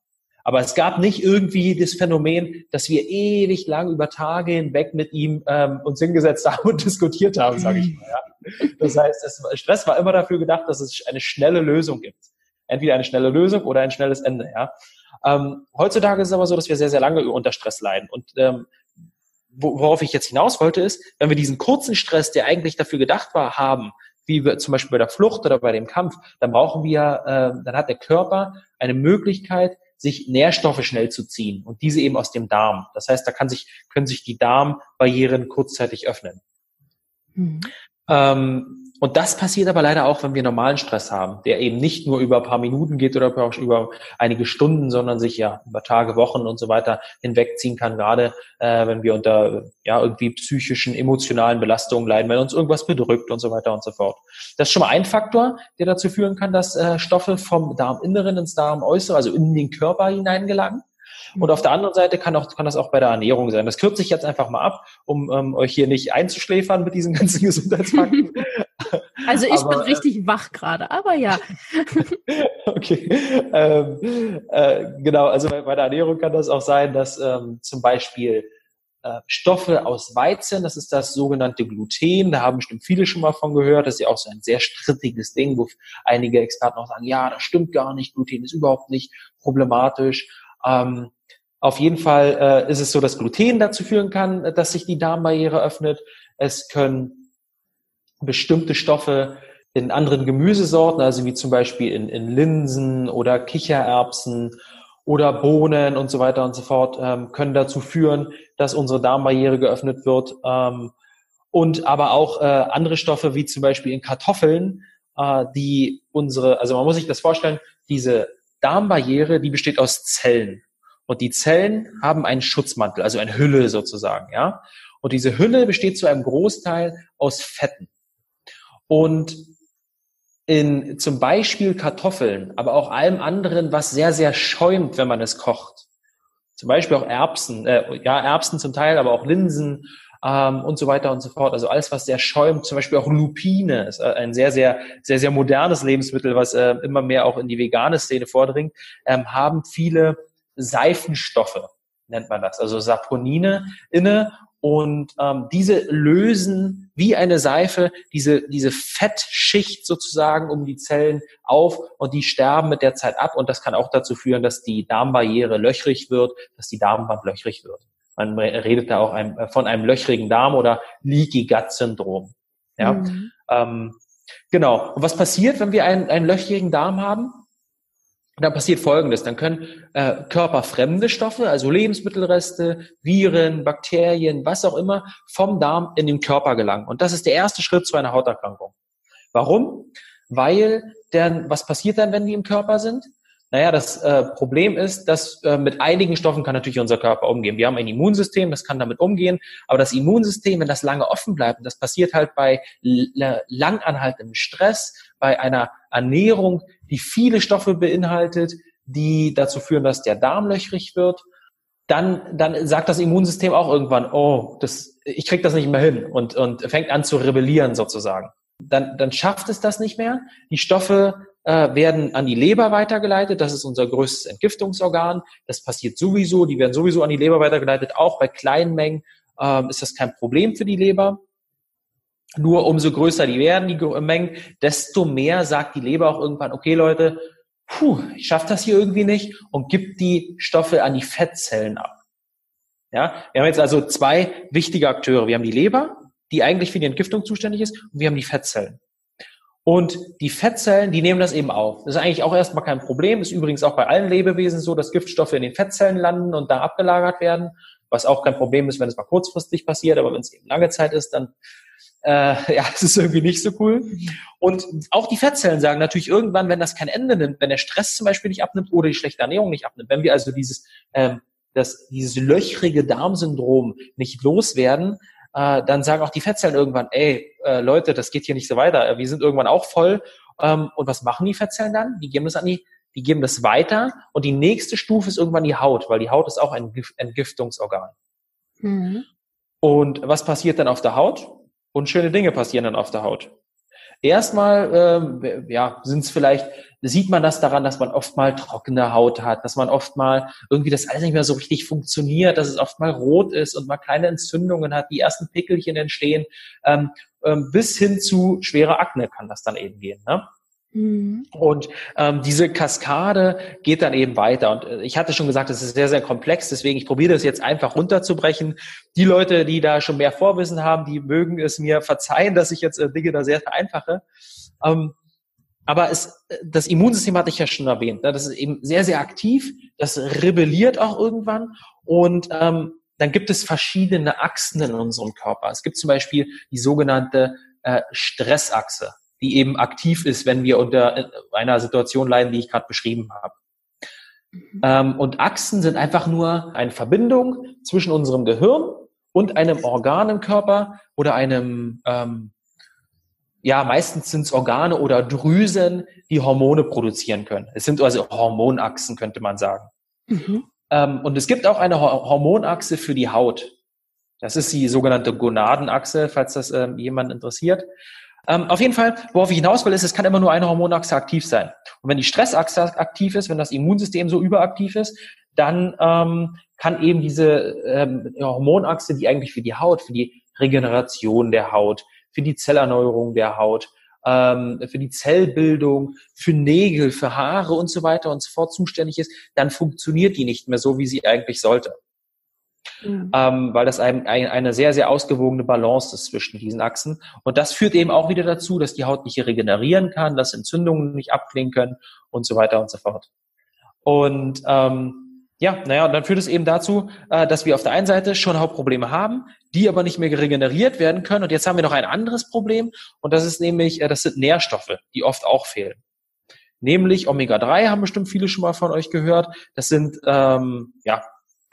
Aber es gab nicht irgendwie das Phänomen, dass wir ewig lang über Tage hinweg mit ihm ähm, uns hingesetzt haben und diskutiert haben, sage ich mal. Ja. Das heißt, es, Stress war immer dafür gedacht, dass es eine schnelle Lösung gibt entweder eine schnelle Lösung oder ein schnelles Ende. Ja. Ähm, heutzutage ist es aber so, dass wir sehr, sehr lange unter Stress leiden. Und ähm, worauf ich jetzt hinaus wollte, ist, wenn wir diesen kurzen Stress, der eigentlich dafür gedacht war, haben, wie wir zum Beispiel bei der Flucht oder bei dem Kampf, dann brauchen wir, äh, dann hat der Körper eine Möglichkeit, sich Nährstoffe schnell zu ziehen und diese eben aus dem Darm. Das heißt, da kann sich, können sich die Darmbarrieren kurzzeitig öffnen. Mhm. Ähm, und das passiert aber leider auch, wenn wir normalen Stress haben, der eben nicht nur über ein paar Minuten geht oder über einige Stunden, sondern sich ja über Tage, Wochen und so weiter hinwegziehen kann, gerade äh, wenn wir unter ja irgendwie psychischen, emotionalen Belastungen leiden, wenn uns irgendwas bedrückt und so weiter und so fort. Das ist schon mal ein Faktor, der dazu führen kann, dass äh, Stoffe vom Darminneren ins Darmäußere, also in den Körper hineingelangen. Und auf der anderen Seite kann, auch, kann das auch bei der Ernährung sein. Das kürze ich jetzt einfach mal ab, um ähm, euch hier nicht einzuschläfern mit diesen ganzen Gesundheitsfakten. Also ich aber, bin richtig äh, wach gerade, aber ja. okay. Ähm, äh, genau, also bei, bei, der Ernährung kann das auch sein, dass ähm, zum Beispiel äh, Stoffe aus Weizen, das ist das sogenannte Gluten, da haben bestimmt viele schon mal von gehört, das ist ja auch so ein sehr strittiges Ding, wo einige Experten auch sagen, ja, das stimmt gar nicht, Gluten ist überhaupt nicht problematisch. Ähm, auf jeden Fall äh, ist es so, dass Gluten dazu führen kann, dass sich die Darmbarriere öffnet. Es können bestimmte Stoffe in anderen Gemüsesorten, also wie zum Beispiel in, in Linsen oder Kichererbsen oder Bohnen und so weiter und so fort, ähm, können dazu führen, dass unsere Darmbarriere geöffnet wird. Ähm, und aber auch äh, andere Stoffe wie zum Beispiel in Kartoffeln, äh, die unsere, also man muss sich das vorstellen, diese Darmbarriere, die besteht aus Zellen. Und die Zellen haben einen Schutzmantel, also eine Hülle sozusagen, ja. Und diese Hülle besteht zu einem Großteil aus Fetten. Und in zum Beispiel Kartoffeln, aber auch allem anderen, was sehr, sehr schäumt, wenn man es kocht. Zum Beispiel auch Erbsen, äh, ja, Erbsen zum Teil, aber auch Linsen ähm, und so weiter und so fort. Also alles, was sehr schäumt, zum Beispiel auch Lupine, ist äh, ein sehr, sehr, sehr, sehr modernes Lebensmittel, was äh, immer mehr auch in die vegane Szene vordringt, ähm, haben viele Seifenstoffe, nennt man das, also Saponine inne und ähm, diese lösen wie eine Seife diese, diese Fettschicht sozusagen um die Zellen auf und die sterben mit der Zeit ab. Und das kann auch dazu führen, dass die Darmbarriere löchrig wird, dass die Darmwand löchrig wird. Man redet da auch ein, von einem löchrigen Darm oder Leaky Gut Syndrom. Ja, mhm. ähm, genau. Und was passiert, wenn wir einen, einen löchrigen Darm haben? Dann passiert Folgendes. Dann können äh, körperfremde Stoffe, also Lebensmittelreste, Viren, Bakterien, was auch immer, vom Darm in den Körper gelangen. Und das ist der erste Schritt zu einer Hauterkrankung. Warum? Weil denn, was passiert dann, wenn die im Körper sind? Naja, das äh, Problem ist, dass äh, mit einigen Stoffen kann natürlich unser Körper umgehen. Wir haben ein Immunsystem, das kann damit umgehen, aber das Immunsystem, wenn das lange offen bleibt, und das passiert halt bei langanhaltendem Stress, bei einer Ernährung, die viele Stoffe beinhaltet, die dazu führen, dass der Darm löchrig wird, dann, dann sagt das Immunsystem auch irgendwann, oh, das, ich krieg das nicht mehr hin und, und fängt an zu rebellieren sozusagen. Dann, dann schafft es das nicht mehr. Die Stoffe äh, werden an die Leber weitergeleitet. Das ist unser größtes Entgiftungsorgan. Das passiert sowieso. Die werden sowieso an die Leber weitergeleitet. Auch bei kleinen Mengen ähm, ist das kein Problem für die Leber. Nur umso größer die werden, die Mengen, desto mehr sagt die Leber auch irgendwann, okay Leute, puh, ich schaffe das hier irgendwie nicht und gibt die Stoffe an die Fettzellen ab. Ja, wir haben jetzt also zwei wichtige Akteure. Wir haben die Leber, die eigentlich für die Entgiftung zuständig ist, und wir haben die Fettzellen. Und die Fettzellen, die nehmen das eben auf. Das ist eigentlich auch erstmal kein Problem. Ist übrigens auch bei allen Lebewesen so, dass Giftstoffe in den Fettzellen landen und da abgelagert werden, was auch kein Problem ist, wenn es mal kurzfristig passiert, aber wenn es eben lange Zeit ist, dann äh, ja, es ist irgendwie nicht so cool. Und auch die Fettzellen sagen natürlich irgendwann, wenn das kein Ende nimmt, wenn der Stress zum Beispiel nicht abnimmt oder die schlechte Ernährung nicht abnimmt, wenn wir also dieses, ähm, das, dieses löchrige Darmsyndrom nicht loswerden, äh, dann sagen auch die Fettzellen irgendwann, ey, äh, Leute, das geht hier nicht so weiter. Wir sind irgendwann auch voll. Ähm, und was machen die Fettzellen dann? Die geben das an die, die geben das weiter und die nächste Stufe ist irgendwann die Haut, weil die Haut ist auch ein Entgiftungsorgan. Mhm. Und was passiert dann auf der Haut? Und schöne Dinge passieren dann auf der Haut. Erstmal, ähm, ja, sind es vielleicht, sieht man das daran, dass man oft mal trockene Haut hat, dass man oft mal irgendwie das alles nicht mehr so richtig funktioniert, dass es oft mal rot ist und mal kleine Entzündungen hat, die ersten Pickelchen entstehen, ähm, ähm, bis hin zu schwerer Akne kann das dann eben gehen. Ne? Mhm. Und ähm, diese Kaskade geht dann eben weiter. Und äh, ich hatte schon gesagt, es ist sehr, sehr komplex, deswegen ich probiere das jetzt einfach runterzubrechen. Die Leute, die da schon mehr Vorwissen haben, die mögen es mir verzeihen, dass ich jetzt äh, Dinge da sehr vereinfache. Ähm, aber es, das Immunsystem hatte ich ja schon erwähnt. Ne? Das ist eben sehr, sehr aktiv. Das rebelliert auch irgendwann. Und ähm, dann gibt es verschiedene Achsen in unserem Körper. Es gibt zum Beispiel die sogenannte äh, Stressachse die eben aktiv ist, wenn wir unter äh, einer Situation leiden, die ich gerade beschrieben habe. Mhm. Ähm, und Achsen sind einfach nur eine Verbindung zwischen unserem Gehirn und einem Organ im Körper oder einem, ähm, ja, meistens sind es Organe oder Drüsen, die Hormone produzieren können. Es sind also Hormonachsen, könnte man sagen. Mhm. Ähm, und es gibt auch eine Hormonachse für die Haut. Das ist die sogenannte Gonadenachse, falls das ähm, jemand interessiert. Ähm, auf jeden Fall, worauf ich hinaus will, ist, es kann immer nur eine Hormonachse aktiv sein. Und wenn die Stressachse aktiv ist, wenn das Immunsystem so überaktiv ist, dann ähm, kann eben diese ähm, Hormonachse, die eigentlich für die Haut, für die Regeneration der Haut, für die Zellerneuerung der Haut, ähm, für die Zellbildung, für Nägel, für Haare und so weiter und so fort zuständig ist, dann funktioniert die nicht mehr so, wie sie eigentlich sollte mhm. ähm, weil das ein, ein, eine sehr, sehr ausgewogene Balance ist zwischen diesen Achsen. Und das führt eben auch wieder dazu, dass die Haut nicht regenerieren kann, dass Entzündungen nicht abklingen können und so weiter und so fort. Und ähm, ja, naja, und dann führt es eben dazu, äh, dass wir auf der einen Seite schon Hauptprobleme haben, die aber nicht mehr regeneriert werden können. Und jetzt haben wir noch ein anderes Problem, und das ist nämlich, äh, das sind Nährstoffe, die oft auch fehlen. Nämlich Omega-3 haben bestimmt viele schon mal von euch gehört. Das sind ähm, ja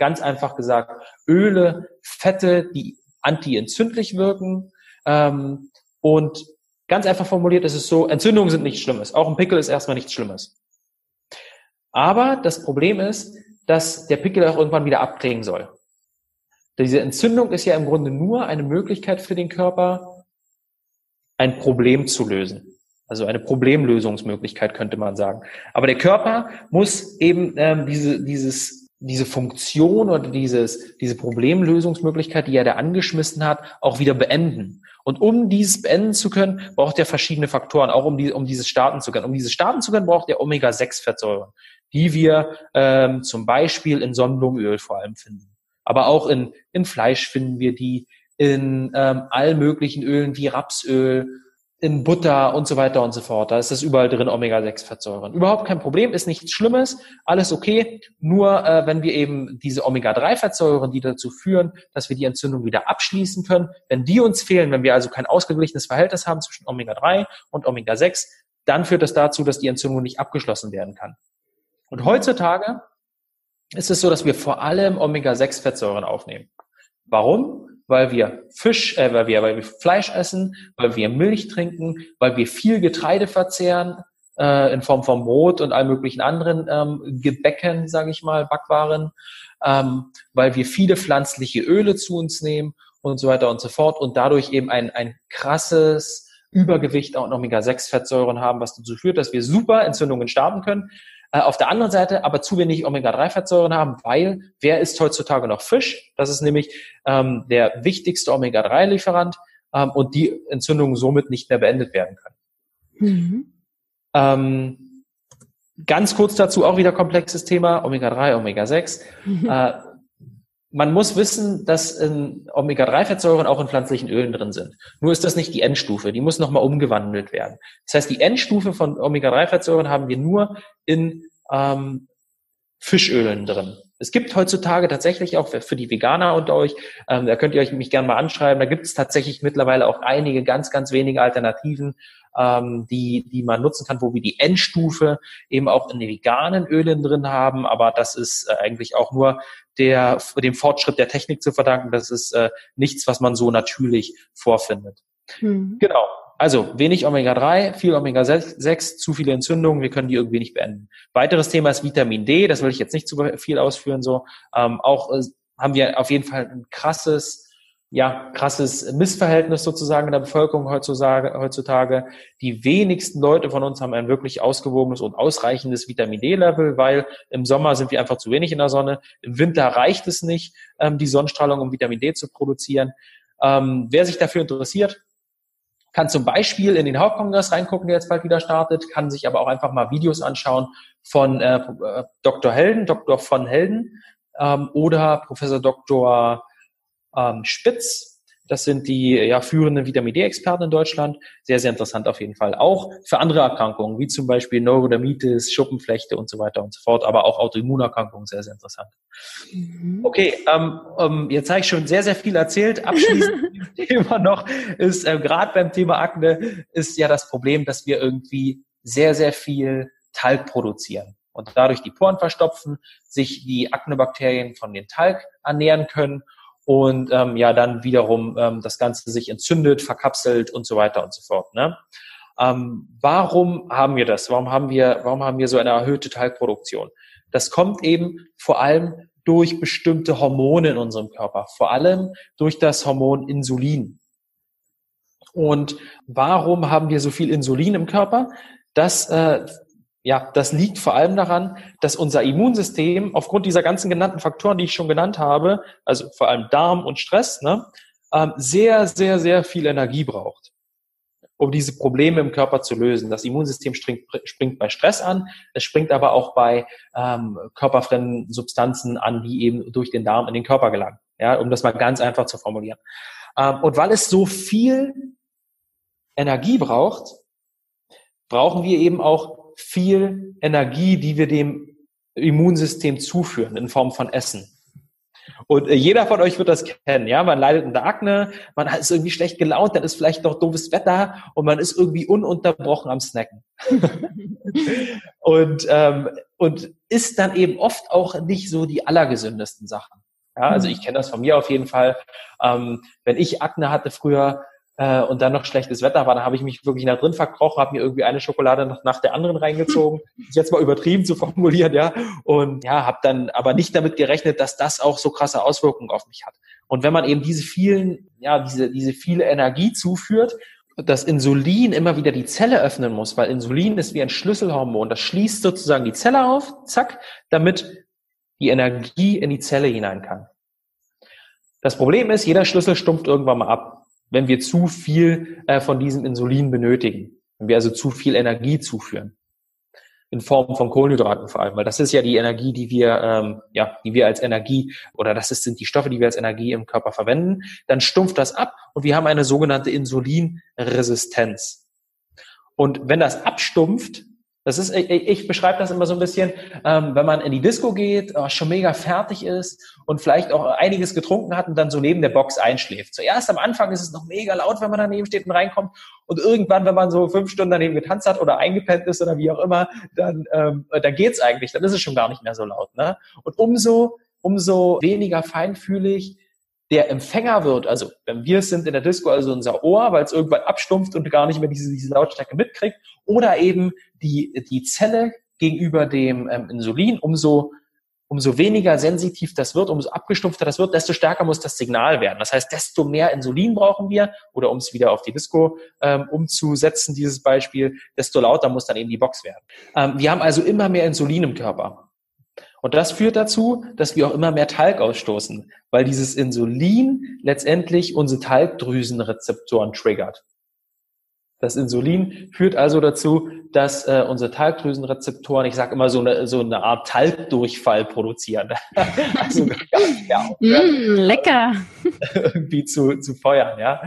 Ganz einfach gesagt, Öle, Fette, die antientzündlich wirken. Ähm, und ganz einfach formuliert ist es so, Entzündungen sind nichts Schlimmes. Auch ein Pickel ist erstmal nichts Schlimmes. Aber das Problem ist, dass der Pickel auch irgendwann wieder abklingen soll. Diese Entzündung ist ja im Grunde nur eine Möglichkeit für den Körper, ein Problem zu lösen. Also eine Problemlösungsmöglichkeit könnte man sagen. Aber der Körper muss eben ähm, diese, dieses diese Funktion oder dieses, diese Problemlösungsmöglichkeit, die er da angeschmissen hat, auch wieder beenden. Und um dieses beenden zu können, braucht er verschiedene Faktoren, auch um, die, um dieses starten zu können. Um dieses starten zu können, braucht er Omega-6-Fettsäuren, die wir ähm, zum Beispiel in Sonnenblumenöl vor allem finden. Aber auch in, in Fleisch finden wir die, in ähm, all möglichen Ölen wie Rapsöl, in Butter und so weiter und so fort. Da ist das überall drin, Omega-6-Fettsäuren. Überhaupt kein Problem, ist nichts Schlimmes, alles okay. Nur äh, wenn wir eben diese Omega-3-Fettsäuren, die dazu führen, dass wir die Entzündung wieder abschließen können, wenn die uns fehlen, wenn wir also kein ausgeglichenes Verhältnis haben zwischen Omega-3 und Omega-6, dann führt das dazu, dass die Entzündung nicht abgeschlossen werden kann. Und heutzutage ist es so, dass wir vor allem Omega-6-Fettsäuren aufnehmen. Warum? Weil wir Fisch, äh, weil wir, weil wir Fleisch essen, weil wir Milch trinken, weil wir viel Getreide verzehren äh, in Form von Brot und all möglichen anderen ähm, Gebäcken, sage ich mal, Backwaren, ähm, weil wir viele pflanzliche Öle zu uns nehmen und so weiter und so fort und dadurch eben ein, ein krasses Übergewicht und Omega-6-Fettsäuren haben, was dazu führt, dass wir super Entzündungen starten können. Äh, auf der anderen Seite aber zu wenig Omega-3-Fettsäuren haben, weil wer isst heutzutage noch Fisch? Das ist nämlich ähm, der wichtigste Omega-3-Lieferant. ähm, und die Entzündungen somit nicht mehr beendet werden können. Mhm. Ähm, ganz kurz dazu auch wieder komplexes Thema, Omega-3, Omega-6. Mhm. Äh, man muss wissen, dass Omega-3-Fettsäuren auch in pflanzlichen Ölen drin sind. Nur ist das nicht die Endstufe, die muss nochmal umgewandelt werden. Das heißt, die Endstufe von Omega-3-Fettsäuren haben wir nur in ähm, Fischölen drin. Es gibt heutzutage tatsächlich auch für die Veganer unter euch, ähm, da könnt ihr euch mich gerne mal anschreiben, da gibt es tatsächlich mittlerweile auch einige ganz, ganz wenige Alternativen, ähm, die, die man nutzen kann, wo wir die Endstufe eben auch in den veganen Ölen drin haben. Aber das ist äh, eigentlich auch nur der, dem Fortschritt der Technik zu verdanken. Das ist äh, nichts, was man so natürlich vorfindet. Mhm. Genau. Also wenig Omega-3, viel Omega-6, zu viele Entzündungen, wir können die irgendwie nicht beenden. Weiteres Thema ist Vitamin D, das will ich jetzt nicht zu viel ausführen. So ähm, Auch äh, haben wir auf jeden Fall ein krasses, ja, krasses Missverhältnis sozusagen in der Bevölkerung heutzutage. heutzutage. Die wenigsten Leute von uns haben ein wirklich ausgewogenes und ausreichendes Vitamin D-Level, weil im Sommer sind wir einfach zu wenig in der Sonne. Im Winter reicht es nicht, ähm, die Sonnenstrahlung, um Vitamin D zu produzieren. Ähm, wer sich dafür interessiert, kann zum Beispiel in den Hauptkongress reingucken, der jetzt bald wieder startet, kann sich aber auch einfach mal Videos anschauen von äh, Dr. Helden, Dr. von Helden ähm, oder Professor Dr. Ähm, Spitz, das sind die ja, führenden Vitamin D-Experten in Deutschland. Sehr, sehr interessant auf jeden Fall. Auch für andere Erkrankungen, wie zum Beispiel Neurodermitis, Schuppenflechte und so weiter und so fort, aber auch Autoimmunerkrankungen, sehr, sehr interessant. Mhm. Okay, ähm, ähm, jetzt habe ich schon sehr, sehr viel erzählt. Abschließend Thema noch ist, äh, gerade beim Thema Akne, ist ja das Problem, dass wir irgendwie sehr, sehr viel Talg produzieren und dadurch die Poren verstopfen, sich die Aknebakterien von den Talg ernähren können und ähm, ja dann wiederum ähm, das Ganze sich entzündet, verkapselt und so weiter und so fort. Ne? Ähm, warum haben wir das? Warum haben wir, warum haben wir so eine erhöhte Teilproduktion? Das kommt eben vor allem durch bestimmte Hormone in unserem Körper, vor allem durch das Hormon Insulin. Und warum haben wir so viel Insulin im Körper? Das äh, ja, das liegt vor allem daran, dass unser Immunsystem aufgrund dieser ganzen genannten Faktoren, die ich schon genannt habe, also vor allem Darm und Stress, ne, ähm, sehr, sehr, sehr viel Energie braucht, um diese Probleme im Körper zu lösen. Das Immunsystem springt, springt bei Stress an, es springt aber auch bei ähm, körperfremden Substanzen an, die eben durch den Darm in den Körper gelangen. Ja, um das mal ganz einfach zu formulieren. Ähm, und weil es so viel Energie braucht, brauchen wir eben auch viel Energie, die wir dem Immunsystem zuführen in Form von Essen. Und äh, jeder von euch wird das kennen, ja. Man leidet unter Akne, man ist irgendwie schlecht gelaunt, dann ist vielleicht noch doofes Wetter und man ist irgendwie ununterbrochen am Snacken. und, ähm, und ist dann eben oft auch nicht so die allergesündesten Sachen. Ja, also mhm. ich kenne das von mir auf jeden Fall. Ähm, wenn ich Akne hatte früher, äh, und dann noch schlechtes Wetter war, da habe ich mich wirklich nach drin verkrochen, habe mir irgendwie eine Schokolade nach, nach der anderen reingezogen, jetzt mal übertrieben zu formulieren, ja, und ja, habe dann aber nicht damit gerechnet, dass das auch so krasse Auswirkungen auf mich hat. Und wenn man eben diese vielen, ja, diese, diese viele Energie zuführt, das Insulin immer wieder die Zelle öffnen muss, weil Insulin ist wie ein Schlüsselhormon, das schließt sozusagen die Zelle auf, zack, damit die Energie in die Zelle hinein kann. Das Problem ist, jeder Schlüssel stumpft irgendwann mal ab wenn wir zu viel äh, von diesem Insulin benötigen. Wenn wir also zu viel Energie zuführen. In Form von Kohlenhydraten vor allem, weil das ist ja die Energie, die wir, ähm, ja, die wir als Energie oder das ist, sind die Stoffe, die wir als Energie im Körper verwenden. Dann stumpft das ab und wir haben eine sogenannte Insulinresistenz. Und wenn das abstumpft, das ist, ich, ich beschreibe das immer so ein bisschen, ähm, wenn man in die Disco geht, äh, schon mega fertig ist und vielleicht auch einiges getrunken hat und dann so neben der Box einschläft. Zuerst am Anfang ist es noch mega laut, wenn man daneben steht und reinkommt. Und irgendwann, wenn man so fünf Stunden daneben getanzt hat oder eingepennt ist oder wie auch immer, dann, ähm, dann geht's eigentlich, dann ist es schon gar nicht mehr so laut. Ne? Und umso, umso weniger feinfühlig der Empfänger wird, also wenn wir es sind in der Disco, also unser Ohr, weil es irgendwann abstumpft und gar nicht mehr diese, diese Lautstärke mitkriegt, oder eben die, die Zelle gegenüber dem ähm, Insulin, umso, umso weniger sensitiv das wird, umso abgestumpfter das wird, desto stärker muss das Signal werden. Das heißt, desto mehr Insulin brauchen wir, oder um es wieder auf die Disco ähm, umzusetzen, dieses Beispiel, desto lauter muss dann eben die Box werden. Ähm, wir haben also immer mehr Insulin im Körper. Und das führt dazu, dass wir auch immer mehr Talg ausstoßen, weil dieses Insulin letztendlich unsere Talgdrüsenrezeptoren triggert. Das Insulin führt also dazu, dass äh, unsere Talgdrüsenrezeptoren, ich sage immer so eine, so eine Art Talgdurchfall produzieren. also ja, mm, lecker. irgendwie zu, zu feuern, ja.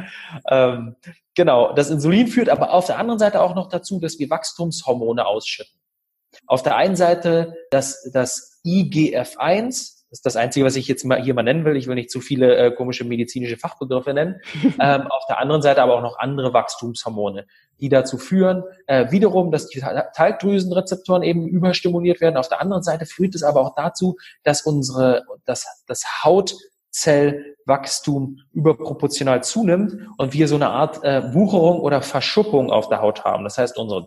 Ähm, genau, das Insulin führt aber auf der anderen Seite auch noch dazu, dass wir Wachstumshormone ausschütten. Auf der einen Seite das, das IGF-1, das ist das Einzige, was ich jetzt mal hier mal nennen will. Ich will nicht zu viele äh, komische medizinische Fachbegriffe nennen. ähm, auf der anderen Seite aber auch noch andere Wachstumshormone, die dazu führen, äh, wiederum, dass die Talgdrüsenrezeptoren eben überstimuliert werden. Auf der anderen Seite führt es aber auch dazu, dass unsere, das, das Hautzellwachstum überproportional zunimmt und wir so eine Art äh, Wucherung oder Verschuppung auf der Haut haben. Das heißt, unsere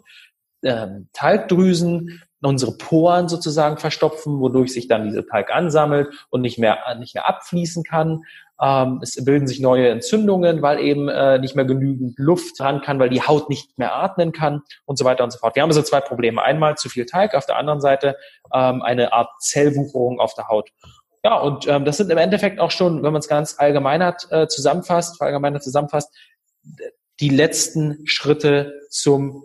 ähm, Talgdrüsen unsere Poren sozusagen verstopfen, wodurch sich dann diese Talg ansammelt und nicht mehr, nicht mehr abfließen kann. Ähm, es bilden sich neue Entzündungen, weil eben äh, nicht mehr genügend Luft ran kann, weil die Haut nicht mehr atmen kann und so weiter und so fort. Wir haben also zwei Probleme. Einmal zu viel Talg, auf der anderen Seite ähm, eine Art Zellwucherung auf der Haut. Ja, und ähm, das sind im Endeffekt auch schon, wenn man es ganz allgemeinert äh, zusammenfasst, verallgemeinert zusammenfasst, die letzten Schritte zum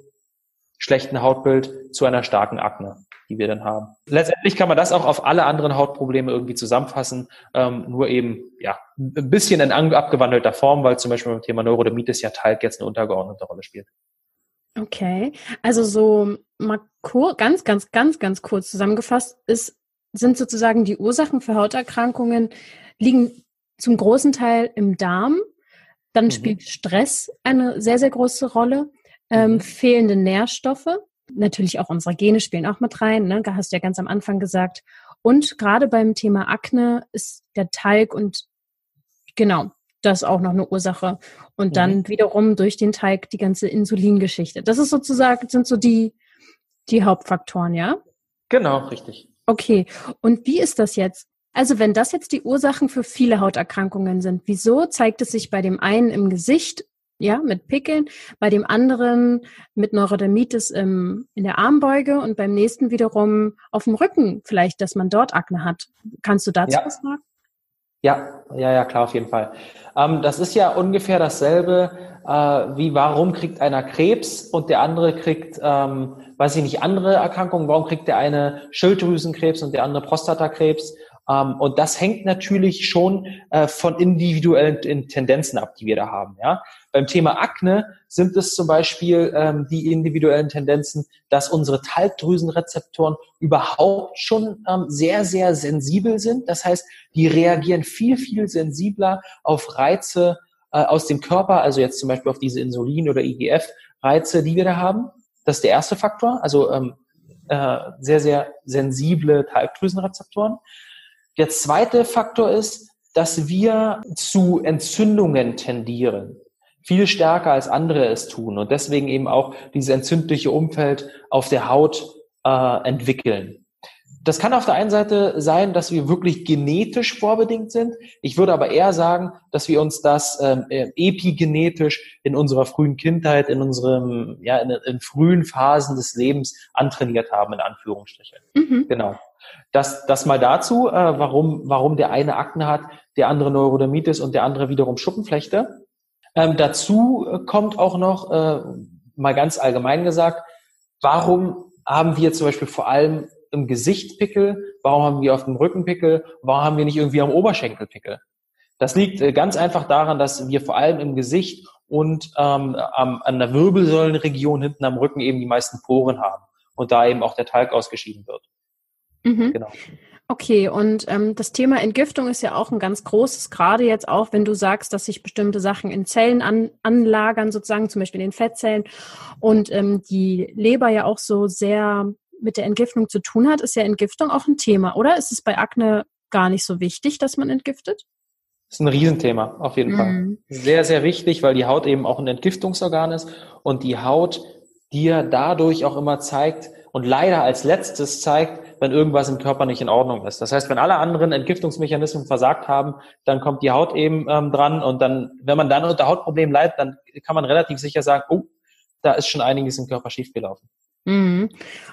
schlechten Hautbild zu einer starken Akne, die wir dann haben. Letztendlich kann man das auch auf alle anderen Hautprobleme irgendwie zusammenfassen, ähm, nur eben ja ein bisschen in abgewandelter Form, weil zum Beispiel beim Thema Neurodermitis ja Talg jetzt eine untergeordnete Rolle spielt. Okay, also so mal ganz, ganz, ganz, ganz kurz zusammengefasst ist, sind sozusagen die Ursachen für Hauterkrankungen liegen zum großen Teil im Darm. Dann mhm. spielt Stress eine sehr, sehr große Rolle ähm, mhm. fehlende Nährstoffe. Natürlich auch unsere Gene spielen auch mit rein, ne? Da hast du ja ganz am Anfang gesagt. Und gerade beim Thema Akne ist der Talg und genau, das auch noch eine Ursache. Und mhm. dann wiederum durch den Teig die ganze Insulingeschichte. Das ist sozusagen, sind so die, die Hauptfaktoren, ja? Genau, richtig. Okay. Und wie ist das jetzt? Also wenn das jetzt die Ursachen für viele Hauterkrankungen sind, wieso zeigt es sich bei dem einen im Gesicht ja, mit Pickeln, bei dem anderen mit Neurodermitis im, in der Armbeuge und beim nächsten wiederum auf dem Rücken vielleicht, dass man dort Akne hat. Kannst du dazu ja. was sagen? Ja, ja, ja, klar, auf jeden Fall. Ähm, das ist ja ungefähr dasselbe, äh, wie warum kriegt einer Krebs und der andere kriegt, ähm, weiß ich nicht, andere Erkrankungen. Warum kriegt der eine Schilddrüsenkrebs und der andere Prostatakrebs? Ähm, und das hängt natürlich schon äh, von individuellen Tendenzen ab, die wir da haben. Ja? Beim Thema Akne sind es zum Beispiel ähm, die individuellen Tendenzen, dass unsere Talgdrüsenrezeptoren überhaupt schon ähm, sehr, sehr sensibel sind. Das heißt, die reagieren viel, viel sensibler auf Reize äh, aus dem Körper, also jetzt zum Beispiel auf diese Insulin- oder IGF-Reize, die wir da haben. Das ist der erste Faktor, also ähm, äh, sehr, sehr sensible Talgdrüsenrezeptoren. Der zweite Faktor ist, dass wir zu Entzündungen tendieren. Viel stärker als andere es tun und deswegen eben auch dieses entzündliche Umfeld auf der Haut äh, entwickeln. Das kann auf der einen Seite sein, dass wir wirklich genetisch vorbedingt sind. Ich würde aber eher sagen, dass wir uns das ähm, äh, epigenetisch in unserer frühen Kindheit, in unserem, ja, in, in frühen Phasen des Lebens antrainiert haben, in Anführungsstrichen. Mhm. Genau. Das, das mal dazu, äh, warum, warum der eine Akne hat, der andere Neurodermitis und der andere wiederum Schuppenflechte. Ähm, dazu äh, kommt auch noch, äh, mal ganz allgemein gesagt, warum haben wir zum Beispiel vor allem im Gesicht Pickel? Warum haben wir auf dem Rücken Pickel? Warum haben wir nicht irgendwie am Oberschenkel Pickel? Das liegt äh, ganz einfach daran, dass wir vor allem im Gesicht und ähm, am, an der Wirbelsäulenregion hinten am Rücken eben die meisten Poren haben und da eben auch der Talg ausgeschieden wird. Mhm. Genau. Okay, und ähm, das Thema Entgiftung ist ja auch ein ganz großes, gerade jetzt auch, wenn du sagst, dass sich bestimmte Sachen in Zellen an, anlagern, sozusagen zum Beispiel in den Fettzellen und ähm, die Leber ja auch so sehr mit der Entgiftung zu tun hat, ist ja Entgiftung auch ein Thema, oder? Ist es bei Akne gar nicht so wichtig, dass man entgiftet? Das ist ein Riesenthema, auf jeden mhm. Fall. Sehr, sehr wichtig, weil die Haut eben auch ein Entgiftungsorgan ist und die Haut dir dadurch auch immer zeigt und leider als letztes zeigt, wenn irgendwas im Körper nicht in Ordnung ist. Das heißt, wenn alle anderen Entgiftungsmechanismen versagt haben, dann kommt die Haut eben ähm, dran und dann, wenn man dann unter Hautproblemen leidet, dann kann man relativ sicher sagen, oh, da ist schon einiges im Körper schiefgelaufen. Mhm.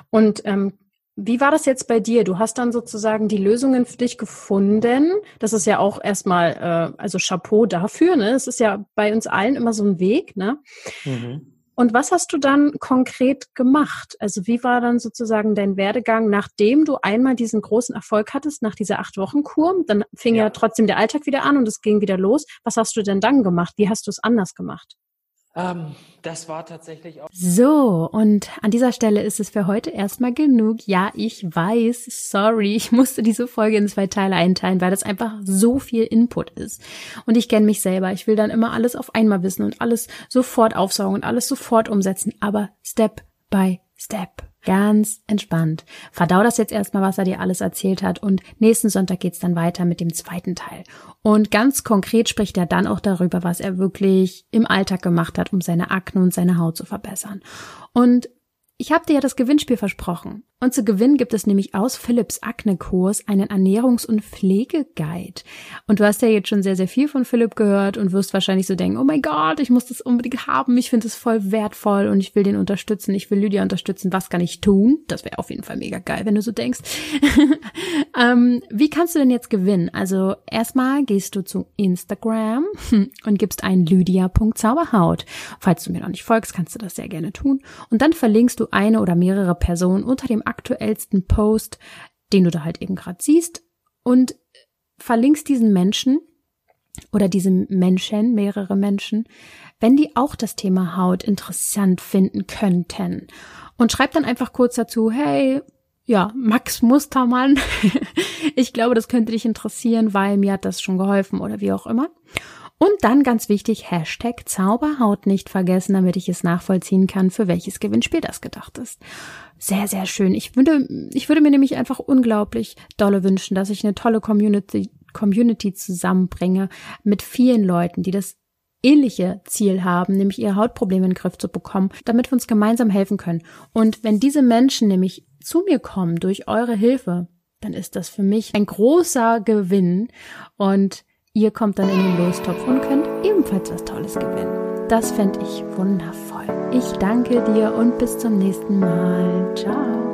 Und ähm, wie war das jetzt bei dir? Du hast dann sozusagen die Lösungen für dich gefunden. Das ist ja auch erstmal, äh, also Chapeau dafür. Ne? Es ist ja bei uns allen immer so ein Weg. Ne? Mhm. Und was hast du dann konkret gemacht? Also wie war dann sozusagen dein Werdegang, nachdem du einmal diesen großen Erfolg hattest, nach dieser acht Wochen Kur? Dann fing ja. ja trotzdem der Alltag wieder an und es ging wieder los. Was hast du denn dann gemacht? Wie hast du es anders gemacht? Ähm, das war tatsächlich auch. So, und an dieser Stelle ist es für heute erstmal genug. Ja, ich weiß, sorry, ich musste diese Folge in zwei Teile einteilen, weil das einfach so viel Input ist. Und ich kenne mich selber. Ich will dann immer alles auf einmal wissen und alles sofort aufsaugen und alles sofort umsetzen, aber Step by Step. Ganz entspannt. Verdau das jetzt erstmal, was er dir alles erzählt hat und nächsten Sonntag geht's dann weiter mit dem zweiten Teil. Und ganz konkret spricht er dann auch darüber, was er wirklich im Alltag gemacht hat, um seine Akne und seine Haut zu verbessern. Und ich habe dir ja das Gewinnspiel versprochen. Und zu gewinnen gibt es nämlich aus Philips Akne-Kurs einen Ernährungs- und Pflegeguide. Und du hast ja jetzt schon sehr, sehr viel von Philipp gehört und wirst wahrscheinlich so denken, oh mein Gott, ich muss das unbedingt haben, ich finde es voll wertvoll und ich will den unterstützen, ich will Lydia unterstützen, was kann ich tun? Das wäre auf jeden Fall mega geil, wenn du so denkst. ähm, wie kannst du denn jetzt gewinnen? Also erstmal gehst du zu Instagram und gibst ein lydia.zauberhaut. Falls du mir noch nicht folgst, kannst du das sehr gerne tun. Und dann verlinkst du eine oder mehrere Personen unter dem aktuellsten Post, den du da halt eben gerade siehst und verlinkst diesen Menschen oder diesem Menschen, mehrere Menschen, wenn die auch das Thema Haut interessant finden könnten. Und schreib dann einfach kurz dazu, hey, ja, Max Mustermann, ich glaube, das könnte dich interessieren, weil mir hat das schon geholfen oder wie auch immer. Und dann ganz wichtig, Hashtag Zauberhaut nicht vergessen, damit ich es nachvollziehen kann, für welches Gewinnspiel das gedacht ist. Sehr, sehr schön. Ich würde, ich würde mir nämlich einfach unglaublich dolle wünschen, dass ich eine tolle Community, Community zusammenbringe mit vielen Leuten, die das ähnliche Ziel haben, nämlich ihre Hautprobleme in den Griff zu bekommen, damit wir uns gemeinsam helfen können. Und wenn diese Menschen nämlich zu mir kommen durch eure Hilfe, dann ist das für mich ein großer Gewinn und Ihr kommt dann in den Lostopf und könnt ebenfalls was Tolles gewinnen. Das fände ich wundervoll. Ich danke dir und bis zum nächsten Mal. Ciao.